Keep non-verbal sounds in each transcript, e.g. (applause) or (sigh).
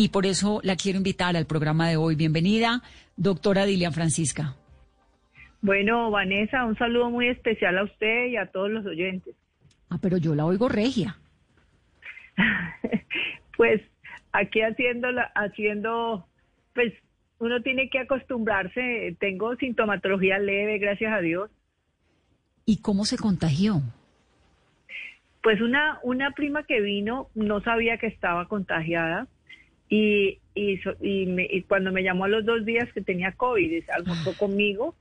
y por eso la quiero invitar al programa de hoy. Bienvenida, doctora Dilian Francisca. Bueno, Vanessa, un saludo muy especial a usted y a todos los oyentes. Ah, pero yo la oigo regia. (laughs) pues aquí haciendo, haciendo, pues uno tiene que acostumbrarse. Tengo sintomatología leve, gracias a Dios. ¿Y cómo se contagió? Pues una, una prima que vino no sabía que estaba contagiada y, y, y, cuando me llamó a los dos días que tenía COVID, almorzó conmigo.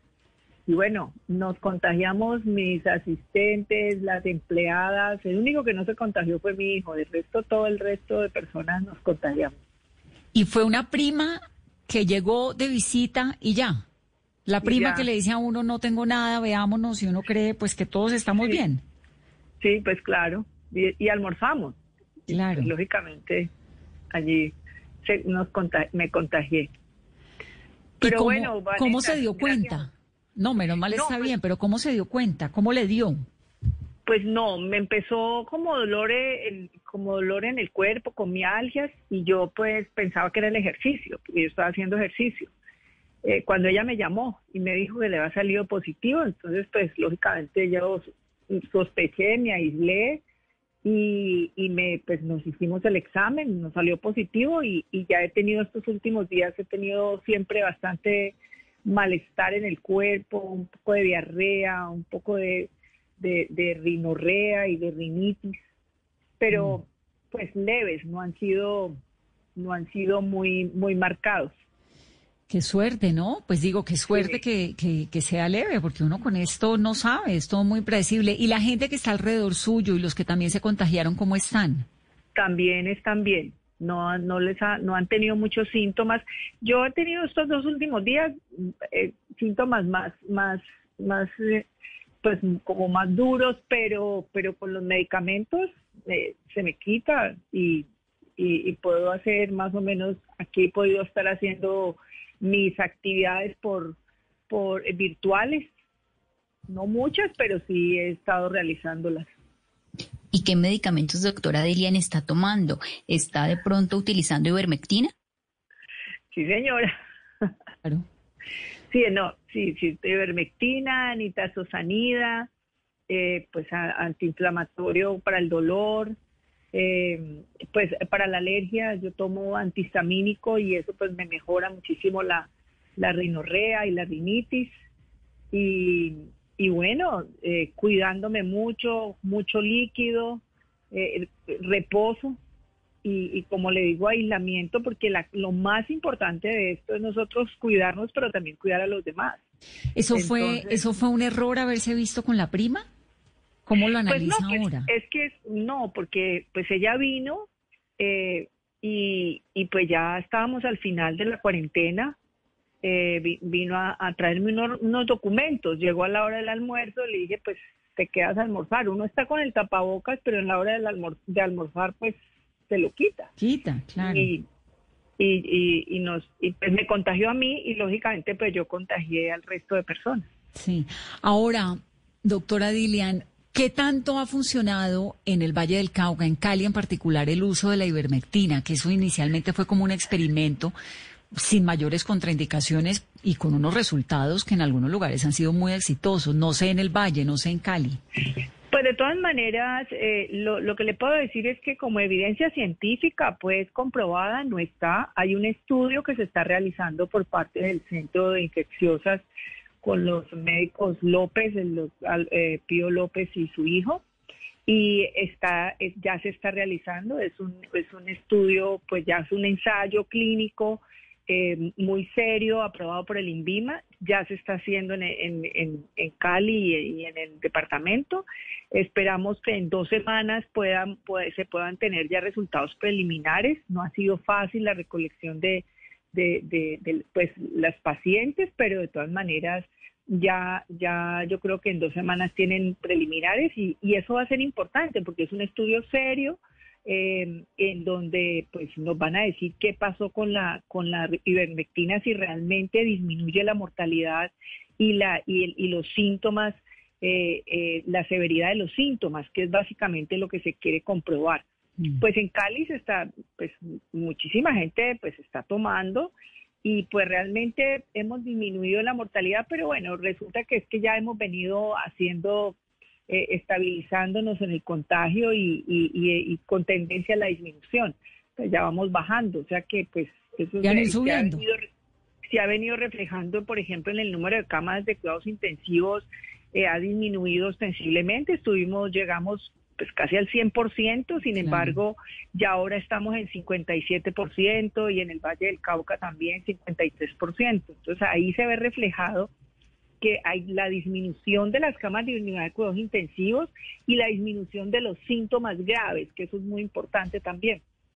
Y bueno, nos contagiamos mis asistentes, las empleadas. El único que no se contagió fue mi hijo. De resto, todo el resto de personas nos contagiamos. Y fue una prima que llegó de visita y ya. La prima que le dice a uno, no tengo nada, veámonos, y uno cree pues que todos estamos bien. Sí, pues claro. Y, almorzamos. Claro. Pues, lógicamente, allí nos me contagié. Pero cómo, bueno, ¿cómo se dio cuenta? No, menos mal está pues bien, pero ¿cómo se dio cuenta? ¿Cómo le dio? Pues no, me empezó como dolor, en, como dolor en el cuerpo, con mialgias, y yo pues pensaba que era el ejercicio, porque yo estaba haciendo ejercicio. Eh, cuando ella me llamó y me dijo que le había salido positivo, entonces pues lógicamente yo sospeché, me aislé, y, y me, pues nos hicimos el examen, nos salió positivo y, ya he tenido estos últimos días, he tenido siempre bastante malestar en el cuerpo, un poco de diarrea, un poco de, de, rinorrea y de rinitis, pero mm. pues leves, no han sido, no han sido muy, muy marcados. Qué suerte, ¿no? Pues digo, qué suerte que, que, sea leve, porque uno con esto no sabe, es todo muy predecible. ¿Y la gente que está alrededor suyo y los que también se contagiaron, cómo están? También están bien, no, no, les no han tenido muchos síntomas. Yo he tenido estos dos últimos días eh, síntomas más, más, más, eh, pues como más duros, pero, pero con los medicamentos eh, se me quita y, y puedo hacer más o menos, aquí he podido estar haciendo mis actividades por, por virtuales, no muchas, pero sí he estado realizándolas. ¿Y qué medicamentos, doctora Delian, está tomando? ¿Está de pronto utilizando ivermectina? Sí, señora. Claro. Sí, no, sí, sí, ivermectina, nitazosanida, eh, pues antiinflamatorio para el dolor, eh, pues para la alergia yo tomo antihistamínico y eso pues me mejora muchísimo la, la rinorrea y la rinitis. Y, y bueno, eh, cuidándome mucho, mucho líquido, eh, reposo y, y, como le digo, aislamiento, porque la, lo más importante de esto es nosotros cuidarnos, pero también cuidar a los demás. ¿Eso, fue, ¿eso fue un error haberse visto con la prima? ¿Cómo lo pues analiza pues ahora? Es, que no, porque pues ella vino eh, y, y, pues ya estábamos al final de la cuarentena. Eh, vino a, traerme unos, documentos. Llegó a la hora del almuerzo, le dije, pues te quedas a almorzar. Uno está con el tapabocas, pero en la hora del de almorzar, pues se lo quita. Quita, claro. Y, y, y, nos, y pues me contagió a mí y lógicamente pues yo contagié al resto de personas. Sí. Ahora, doctora Dilian, ¿Qué tanto ha funcionado en el Valle del Cauca, en Cali en particular, el uso de la ivermectina? Que eso inicialmente fue como un experimento sin mayores contraindicaciones y con unos resultados que en algunos lugares han sido muy exitosos. No sé en el Valle, no sé en Cali. Pues de todas maneras, eh, lo, lo, que le puedo decir es que como evidencia científica, pues comprobada, no está. Hay un estudio que se está realizando por parte del Centro de Infecciosas con los médicos López, el, eh, Pío López y su hijo, y está ya se está realizando, es un, es un estudio, pues ya es un ensayo clínico eh, muy serio, aprobado por el INVIMA, ya se está haciendo en, en, en, Cali y, en el departamento. Esperamos que en dos semanas puedan, se puedan tener ya resultados preliminares. No ha sido fácil la recolección de, de, de, pues, las pacientes, pero de todas maneras ya, ya yo creo que en dos semanas tienen preliminares y, y eso va a ser importante porque es un estudio serio eh, en donde pues nos van a decir qué pasó con la con la ivermectina si realmente disminuye la mortalidad y la y, y los síntomas eh, eh, la severidad de los síntomas que es básicamente lo que se quiere comprobar. Pues en Cali está pues muchísima gente pues está tomando y pues realmente hemos disminuido la mortalidad pero bueno resulta que es que ya hemos venido haciendo eh, estabilizándonos en el contagio y, con tendencia a la disminución. Pues ya vamos bajando, o sea que pues eso ya se, ha venido, se, ha venido, reflejando, por ejemplo, en el número de camas de cuidados intensivos, eh, ha disminuido ostensiblemente, estuvimos, llegamos pues casi al 100%, sin embargo, ya ahora estamos en 57% y en el Valle del Cauca también 53%. Entonces ahí se ve reflejado que hay la disminución de las camas de unidad de cuidados intensivos y la disminución de los síntomas graves, que eso es muy importante también.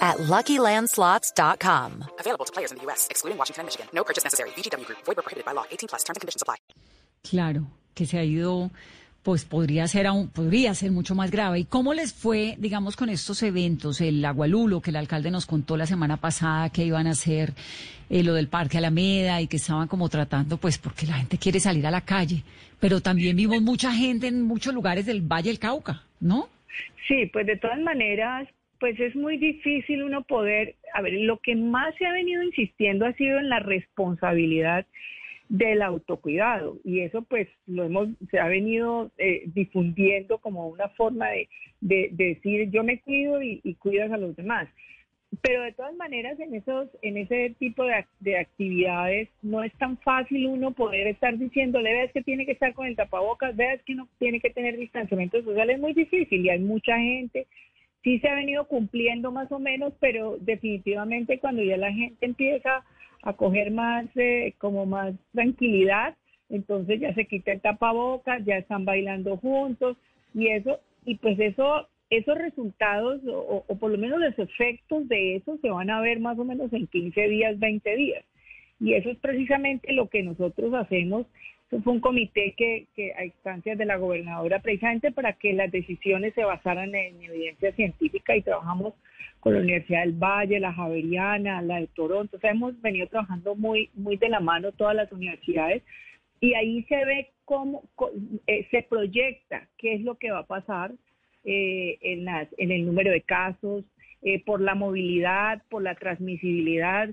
at LuckyLandSlots.com. Available to players in the U.S., excluding Washington and Michigan. No purchase necessary. VGW Group. Void were prohibited by law. 18 plus. Terms and conditions apply. Claro, que se ha ido pues podría ser aún, podría ser mucho más grave. ¿Y cómo les fue, digamos, con estos eventos? El agualulo que el alcalde nos contó la semana pasada que iban a hacer eh, lo del Parque Alameda y que estaban como tratando, pues, porque la gente quiere salir a la calle. Pero también vimos mucha gente en muchos lugares del Valle del Cauca, ¿no? Sí, pues de todas maneras, pues es muy difícil uno poder, a ver, lo que más se ha venido insistiendo ha sido en la responsabilidad del autocuidado. Y eso pues lo hemos se ha venido eh, difundiendo como una forma de, de, decir yo me cuido y, cuidas a los demás pero de todas maneras en esos en ese tipo de, de, actividades no es tan fácil uno poder estar diciéndole ves que tiene que estar con el tapabocas ves que no tiene que tener distanciamiento social es muy difícil y hay mucha gente sí se ha venido cumpliendo más o menos pero definitivamente cuando ya la gente empieza a coger más, eh, como más tranquilidad, entonces ya se quita el tapabocas, ya están bailando juntos y eso, y pues eso, esos resultados o, por lo menos los efectos de eso se van a ver más o menos en 15 días, 20 días. Y eso es precisamente lo que nosotros hacemos. Fue un comité que, que a instancias de la gobernadora, precisamente para que las decisiones se basaran en evidencia científica y trabajamos con la Universidad del Valle, la Javeriana, la de Toronto. O sea, hemos venido trabajando muy, muy de la mano todas las universidades y ahí se ve cómo, eh, se proyecta qué es lo que va a pasar eh, en, las, en el número de casos, eh, por la movilidad, por la transmisibilidad,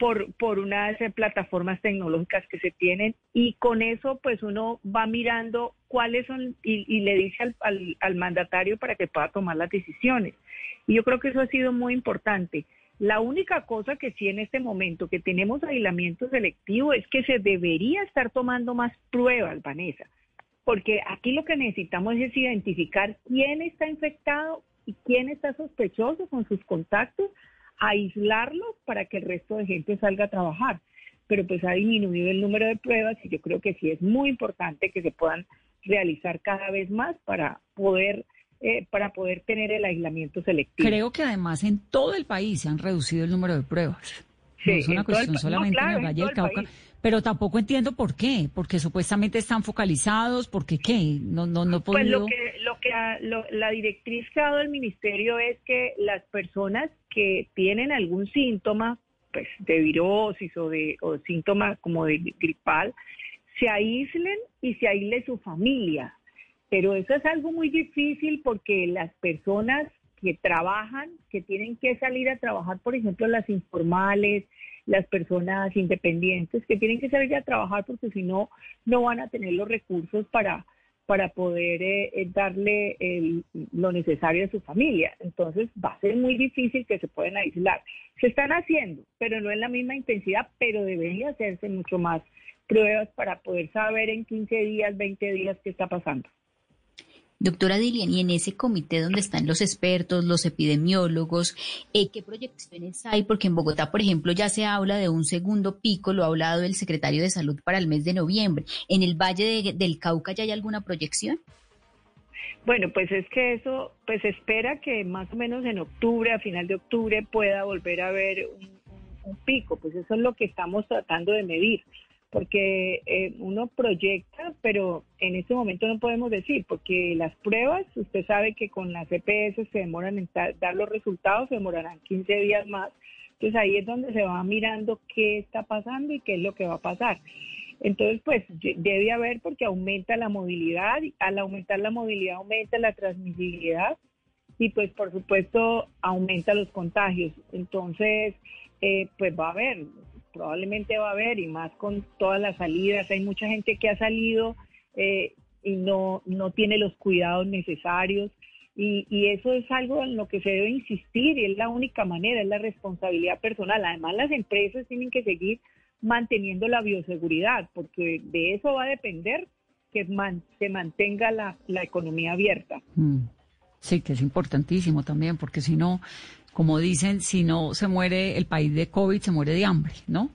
por, por unas plataformas tecnológicas que se tienen y con eso pues uno va mirando cuáles son y, le dice al, al, mandatario para que pueda tomar las decisiones. Y yo creo que eso ha sido muy importante. La única cosa que sí en este momento que tenemos aislamiento selectivo es que se debería estar tomando más pruebas, Vanessa, porque aquí lo que necesitamos es identificar quién está infectado y quién está sospechoso con sus contactos aislarlos para que el resto de gente salga a trabajar. Pero pues ha disminuido el número de pruebas y yo creo que sí es muy importante que se puedan realizar cada vez más para poder eh, para poder tener el aislamiento selectivo. Creo que además en todo el país se han reducido el número de pruebas. no es una cuestión solamente en el Valle del Cauca. Pero tampoco entiendo por qué, porque supuestamente están focalizados, porque qué, no, no, no Pues lo que, lo que la directriz que ha dado el ministerio es que las personas que tienen algún síntoma, pues de virosis o de o síntoma como de gripal, se aíslen y se aísle su familia. Pero eso es algo muy difícil porque las personas que trabajan, que tienen que salir a trabajar, por ejemplo, las informales, las personas independientes que tienen que salir a trabajar porque si no, no van a tener los recursos para, para poder eh, eh, darle el- lo necesario a su familia. Entonces va a ser muy difícil que se puedan aislar. Se están haciendo, pero no en la misma intensidad, pero debería hacerse mucho más pruebas para poder saber en 15 días, 20 días qué está pasando. Doctora Dilian, y en ese comité donde están los expertos, los epidemiólogos, eh, ¿qué proyecciones hay? Porque en Bogotá, por ejemplo, ya se habla de un segundo pico, lo ha hablado el secretario de Salud para el mes de noviembre. ¿En el Valle de- del Cauca ya hay alguna proyección? Bueno, pues es que eso, pues espera que más o menos en octubre, a final de octubre, pueda volver a haber un- un pico. Pues eso es lo que estamos tratando de medir, porque eh, uno proyecta, pero en este momento no podemos decir, porque las pruebas, usted sabe que con las EPS se demoran en dar los resultados, se demorarán 15 días más. Entonces ahí es donde se va mirando qué está pasando y qué es lo que va a pasar. Entonces, pues debe haber porque aumenta la movilidad, y al aumentar la movilidad aumenta la transmisibilidad y pues por supuesto aumenta los contagios. Entonces, eh, pues va a haber, probablemente va a haber y más con todas las salidas. Hay mucha gente que ha salido eh, y no, no tiene los cuidados necesarios. Y, y eso es algo en lo que se debe insistir y es la única manera, es la responsabilidad personal. Además, las empresas tienen que seguir manteniendo la bioseguridad, porque de eso va a depender que man- se mantenga la, la economía abierta. Mm. Sí, que es importantísimo también, porque si no, como dicen, si no se muere el país de COVID, se muere de hambre, ¿no?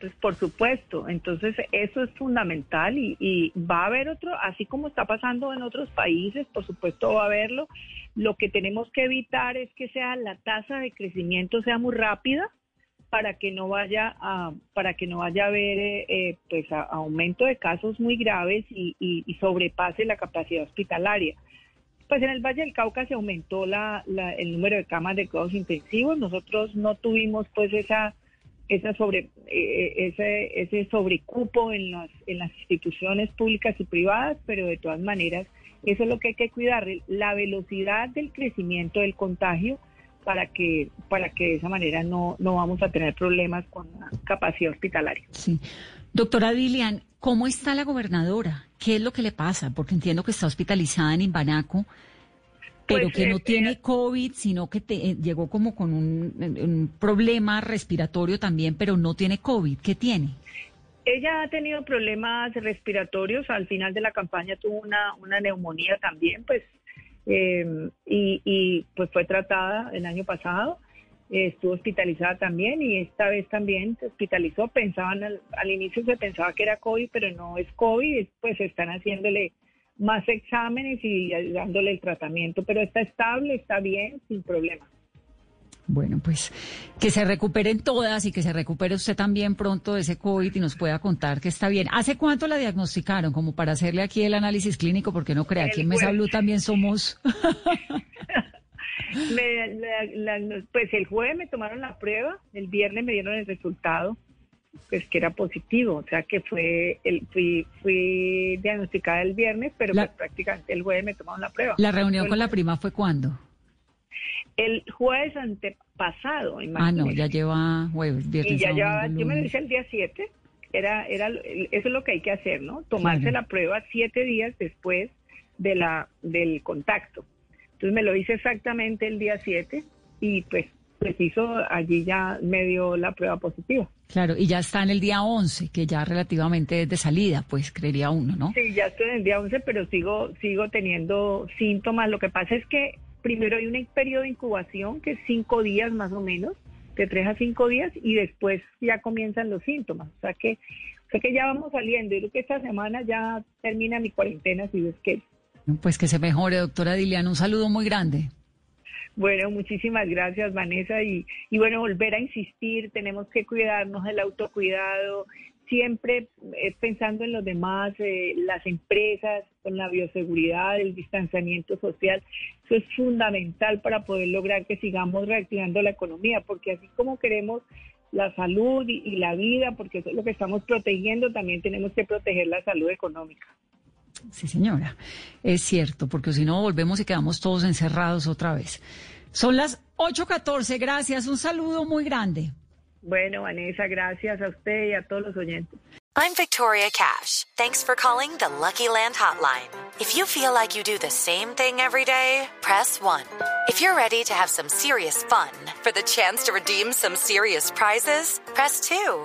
Pues por supuesto, entonces eso es fundamental y, va a haber otro, así como está pasando en otros países, por supuesto va a haberlo. Lo que tenemos que evitar es que sea la tasa de crecimiento sea muy rápida para que no vaya a para que no vaya a haber eh, eh, pues aumento de casos muy graves y- y sobrepase la capacidad hospitalaria. Pues en el Valle del Cauca se aumentó la, la- el número de camas de cuidados intensivos. Nosotros no tuvimos pues esa esa sobre eh, ese ese sobrecupo en las en las instituciones públicas y privadas, pero de todas maneras eso es lo que hay que cuidar, la velocidad del crecimiento del contagio para que para que de esa manera no no vamos a tener problemas con la capacidad hospitalaria. Sí. Doctora Dilian, ¿cómo está la gobernadora? ¿Qué es lo que le pasa? Porque entiendo que está hospitalizada en Imbanaco, pero Pues, que no eh, tiene eh, COVID, sino que te- eh, llegó como con un, un problema respiratorio también, pero no tiene COVID. ¿Qué tiene? Ella ha tenido problemas respiratorios, al final de la campaña tuvo una, una neumonía también, pues, eh, y, y, pues fue tratada el año pasado, estuvo hospitalizada también y esta vez también se hospitalizó, pensaban al, al inicio se pensaba que era COVID, pero no es COVID, pues están haciéndole más exámenes y dándole el tratamiento, pero está estable, está bien, sin problema. Bueno, pues que se recuperen todas y que se recupere usted también pronto de ese COVID y nos pueda contar que está bien. ¿Hace cuánto la diagnosticaron? Como para hacerle aquí el análisis clínico, porque no crea, aquí en Mesa. Blue también somos... (laughs) (laughs) Me- la- la- pues el jueves me tomaron la prueba, el viernes me dieron el resultado, pues que era positivo, o sea que fue el fui, fui diagnosticada el viernes, pero La- pues prácticamente el jueves me tomaron la prueba. La reunión Fue con la prima fue cuándo? El jueves antepasado, Ah, no, ya lleva jueves, viernes, y ya llevaba, yo me lo hice el día 7, era, era, eso es lo que hay que hacer, ¿no? Tomarse Claro. la prueba siete días después de la, del contacto. Entonces me lo hice exactamente el día 7 y pues preciso allí ya me dio la prueba positiva. Claro, y ya está en el día 11, que ya relativamente es de salida, pues creería uno, ¿no? Sí, ya estoy en el día 11, pero sigo, sigo teniendo síntomas. Lo que pasa es que primero hay un periodo de incubación que es cinco días más o menos, de tres a cinco días, y después ya comienzan los síntomas. O sea que, o sea que ya vamos saliendo. Yo creo que esta semana ya termina mi cuarentena, si ves que. Pues que se mejore, doctora Dilian. Un saludo muy grande. Bueno, muchísimas gracias, Vanessa. Y, y bueno, volver a insistir, tenemos que cuidarnos del autocuidado, siempre eh, pensando en los demás, eh, las empresas, con la bioseguridad, el distanciamiento social. Eso es fundamental para poder lograr que sigamos reactivando la economía, porque así como queremos la salud y, y la vida, porque eso es lo que estamos protegiendo, también tenemos que proteger la salud económica. Sí, señora. Es cierto, porque si no volvemos y quedamos todos encerrados otra vez. Son las 8.14. Gracias. Un saludo muy grande. Bueno, Vanessa, gracias a usted y a todos los oyentes. I'm Victoria Cash. Thanks for calling the Lucky Land Hotline. If you feel like you do the same thing every day, press 1. If you're ready to have some serious fun for the chance to redeem some serious prizes, press 2.